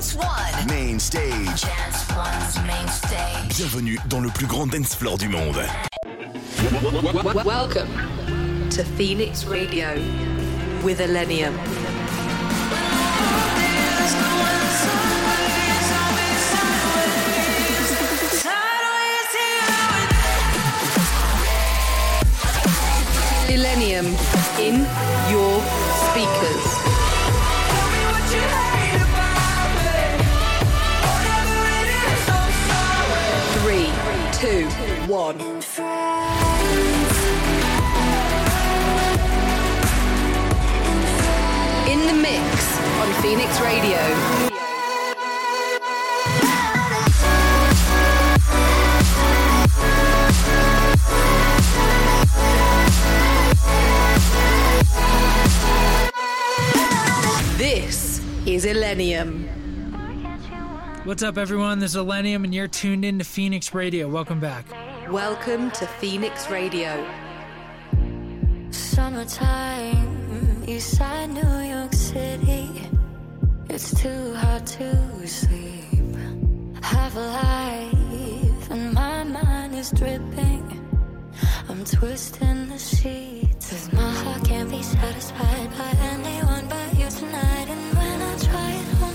Dance One. Main stage. Dance One's main stage. Bienvenue dans le plus grand dance floor du monde. Welcome to Phoenix Radio with Illenium. Millennium in your speakers. One. In the mix on Phoenix Radio. This is Illenium. What's up, everyone? This is Illenium, and you're tuned in to Phoenix Radio. Welcome back. Welcome to Phoenix Radio. Summertime, east side New York City. It's too hot to sleep. Have a life, and my mind is dripping. I'm twisting the sheets. Cause my heart can't be satisfied by anyone but you tonight. And when I try, it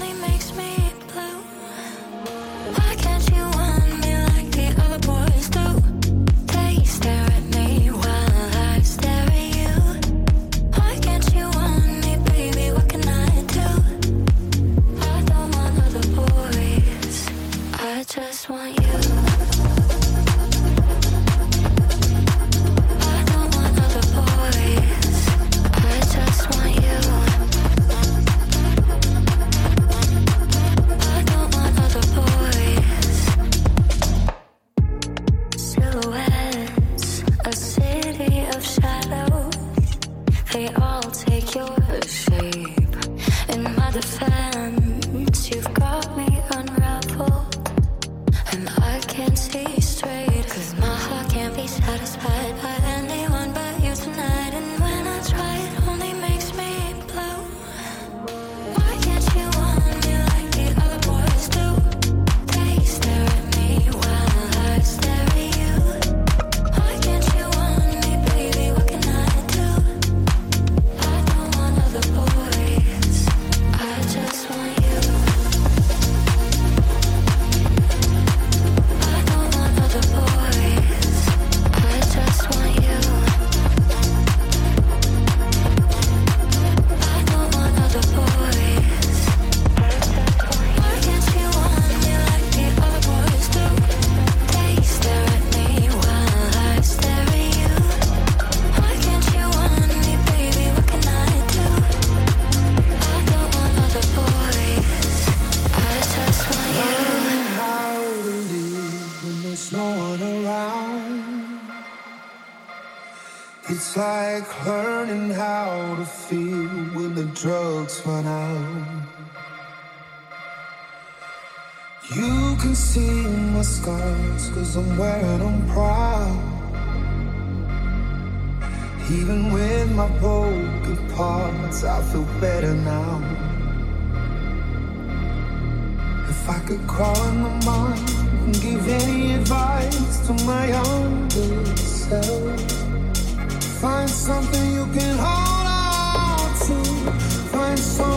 I scars, cause I'm wearing them proud. Even with my broken parts, I feel better now. If I could crawl in my mind and give any advice to my younger self, find something you can hold on to. Find someone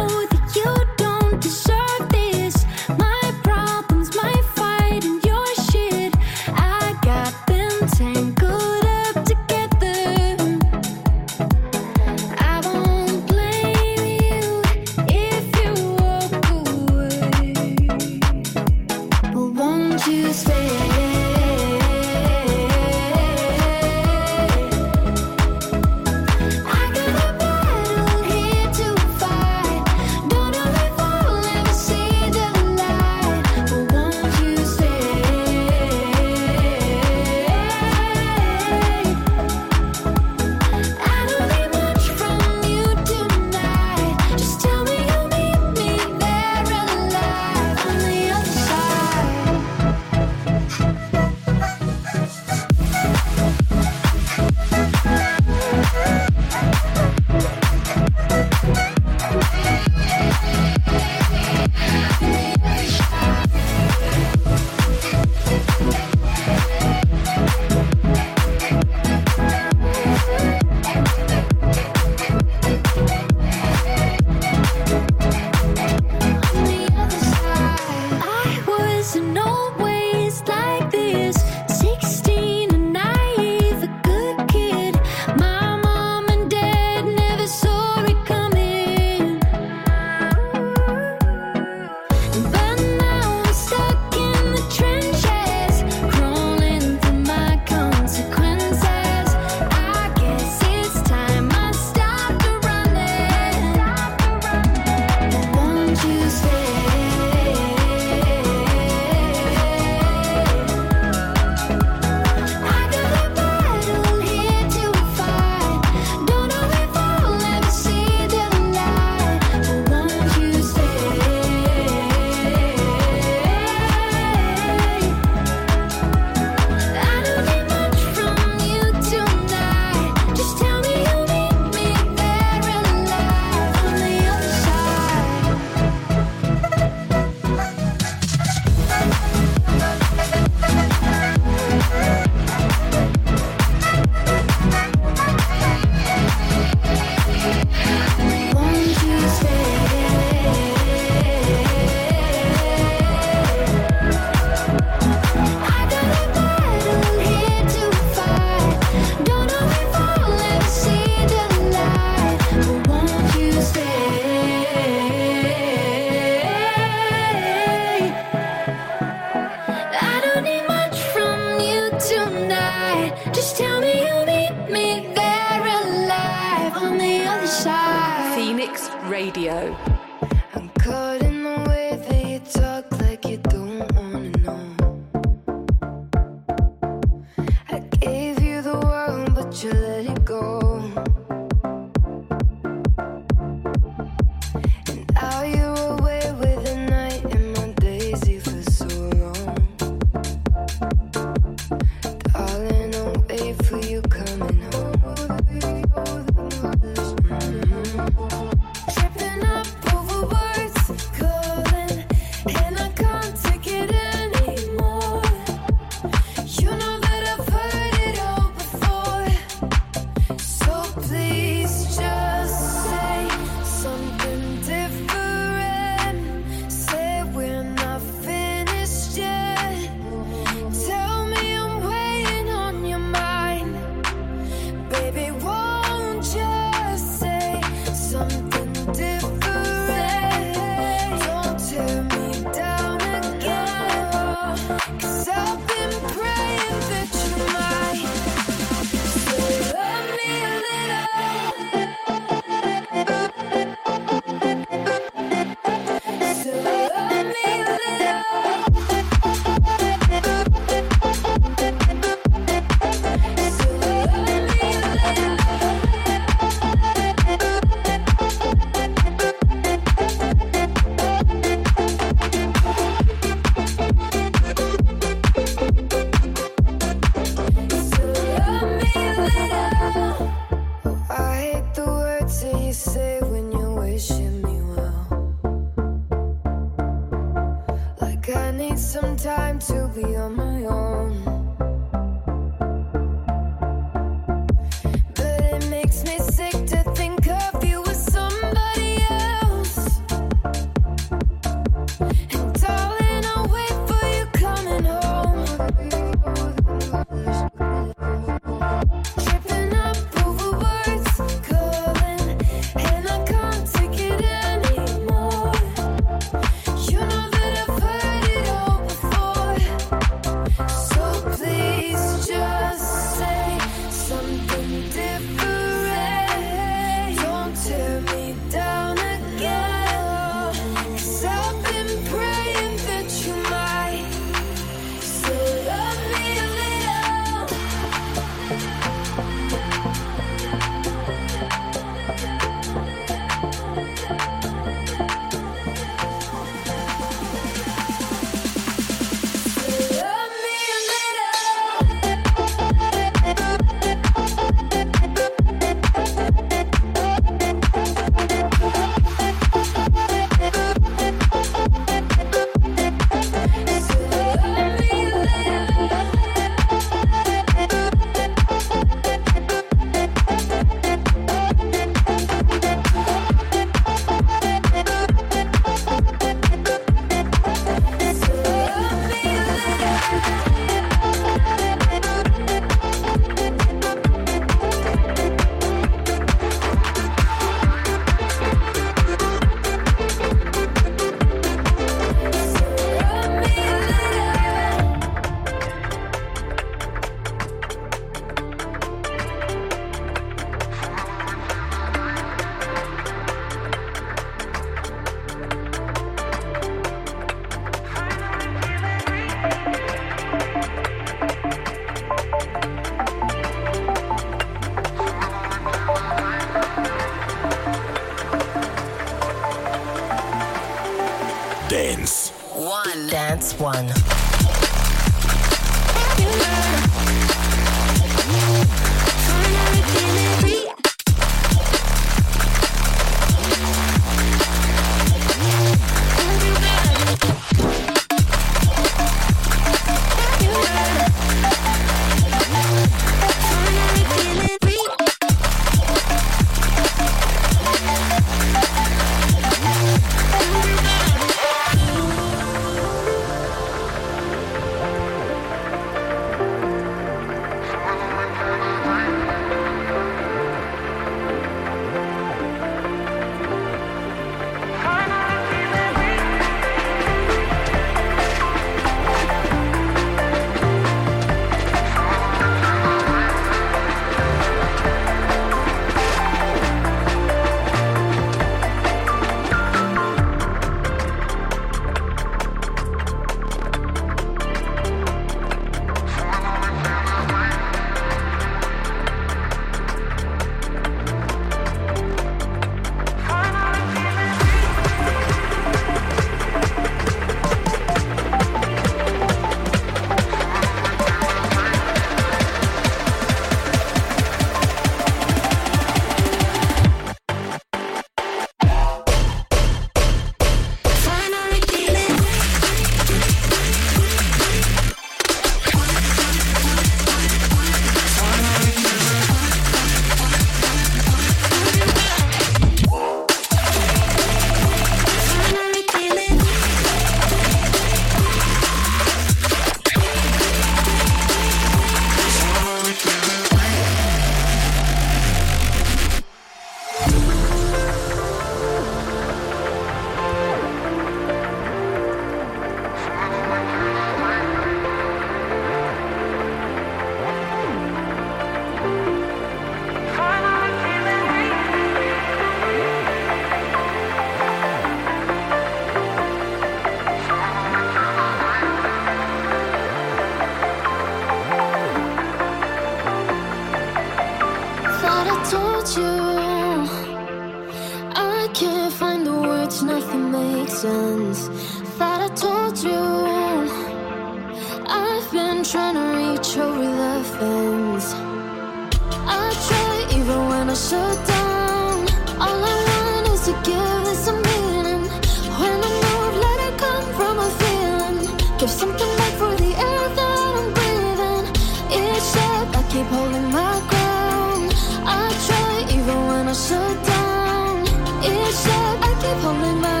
holding my ground. I try even when I shut down. It's like I keep holding my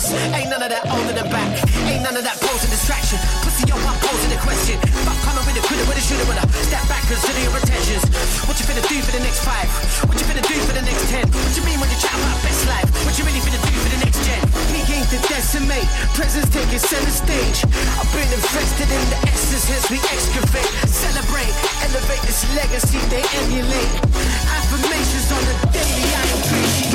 us. Ain't none of that holding the back. Ain't none of that posing distraction. Pussy up, I'm posing the question. Fuck, coming with the really quitter with the shooter with a step back, consider your intentions. What you finna do for the next five? What you finna do for the next ten? What you mean when you chat about best life? What you really finna do for the next gen? Me game to decimate. Presence taking center stage. I've been invested in the essence, hence we excavate. Celebrate, elevate this legacy they emulate. Affirmations on the daily, I appreciate.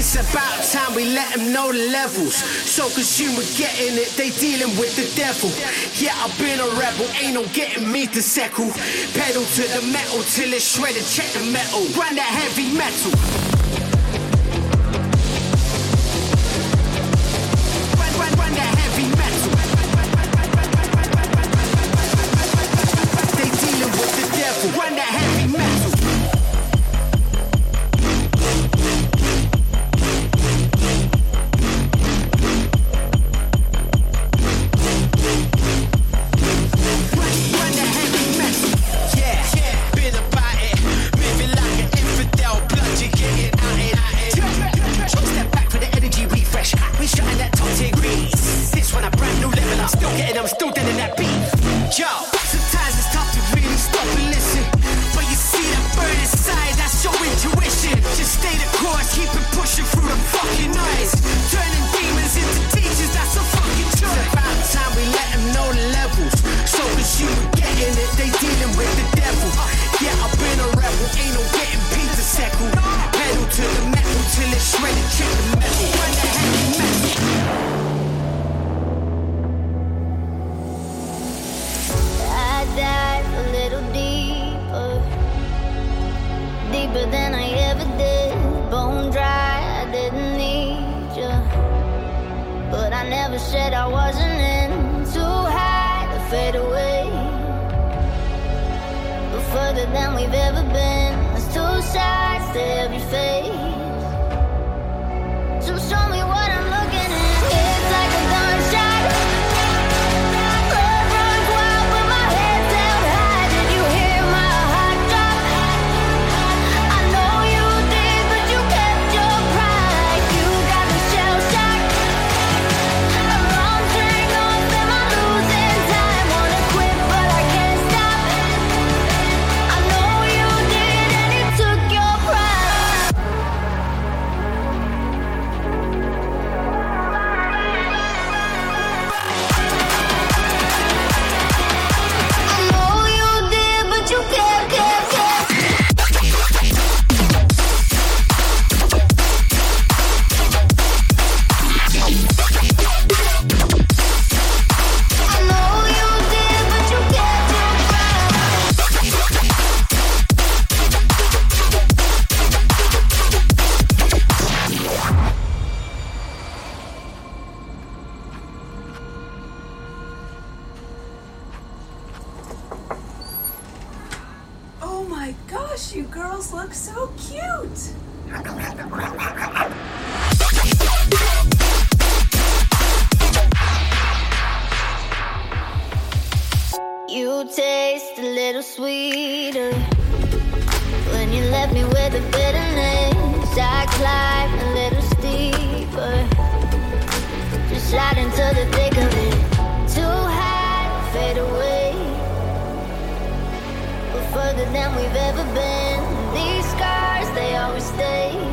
It's about time we let them know the levels. So consumer getting it, they dealing with the devil. Yeah, I've been a rebel, ain't no getting me to settle. Pedal to the metal till it's shredded, check the metal. Grind that heavy metal. shit. You taste a little sweeter when you left me with the bitterness. I climb a little steeper, just slide into the thick of it. Too high, fade away. but further than we've ever been. These scars, they always stay.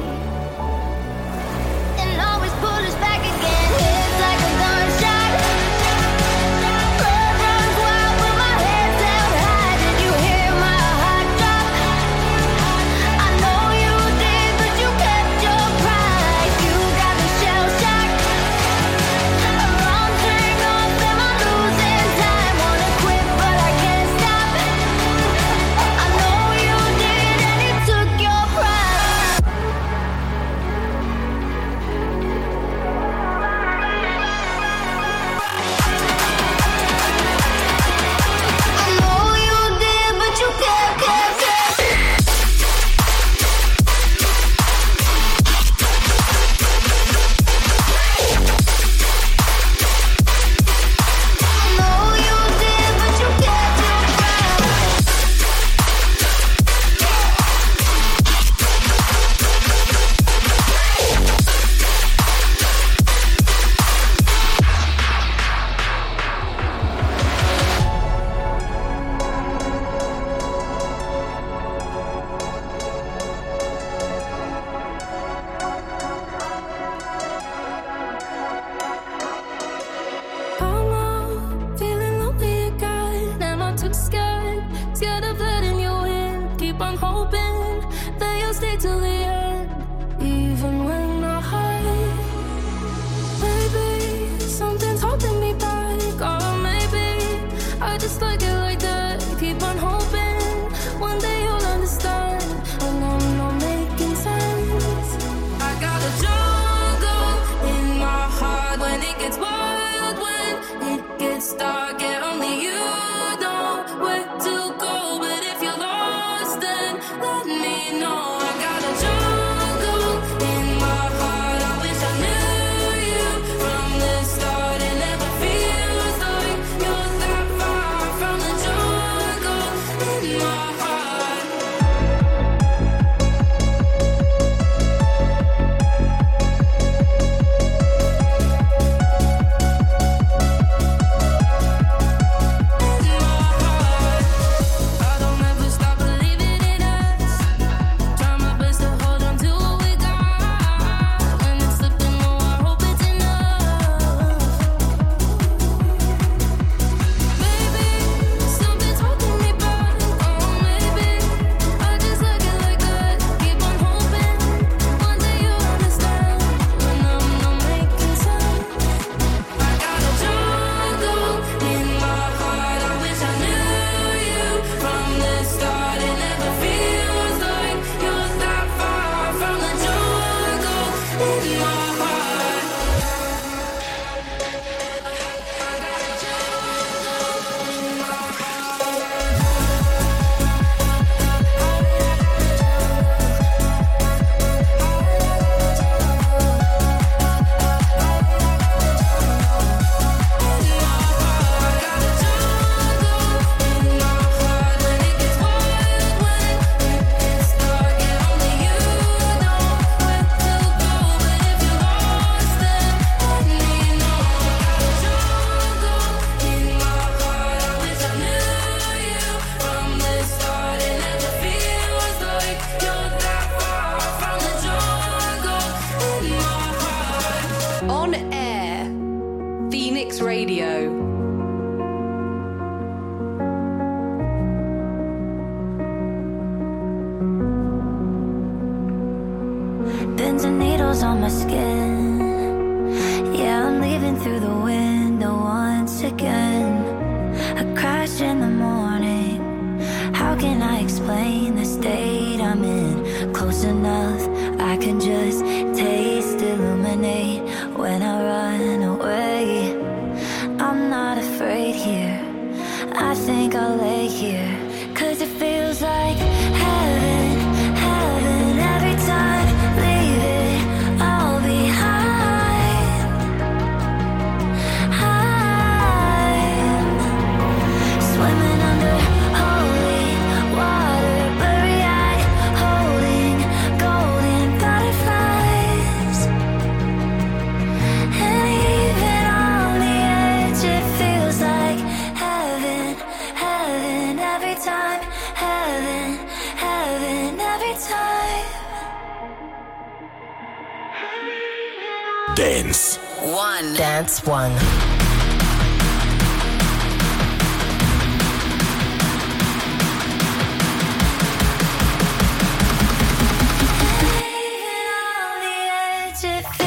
you?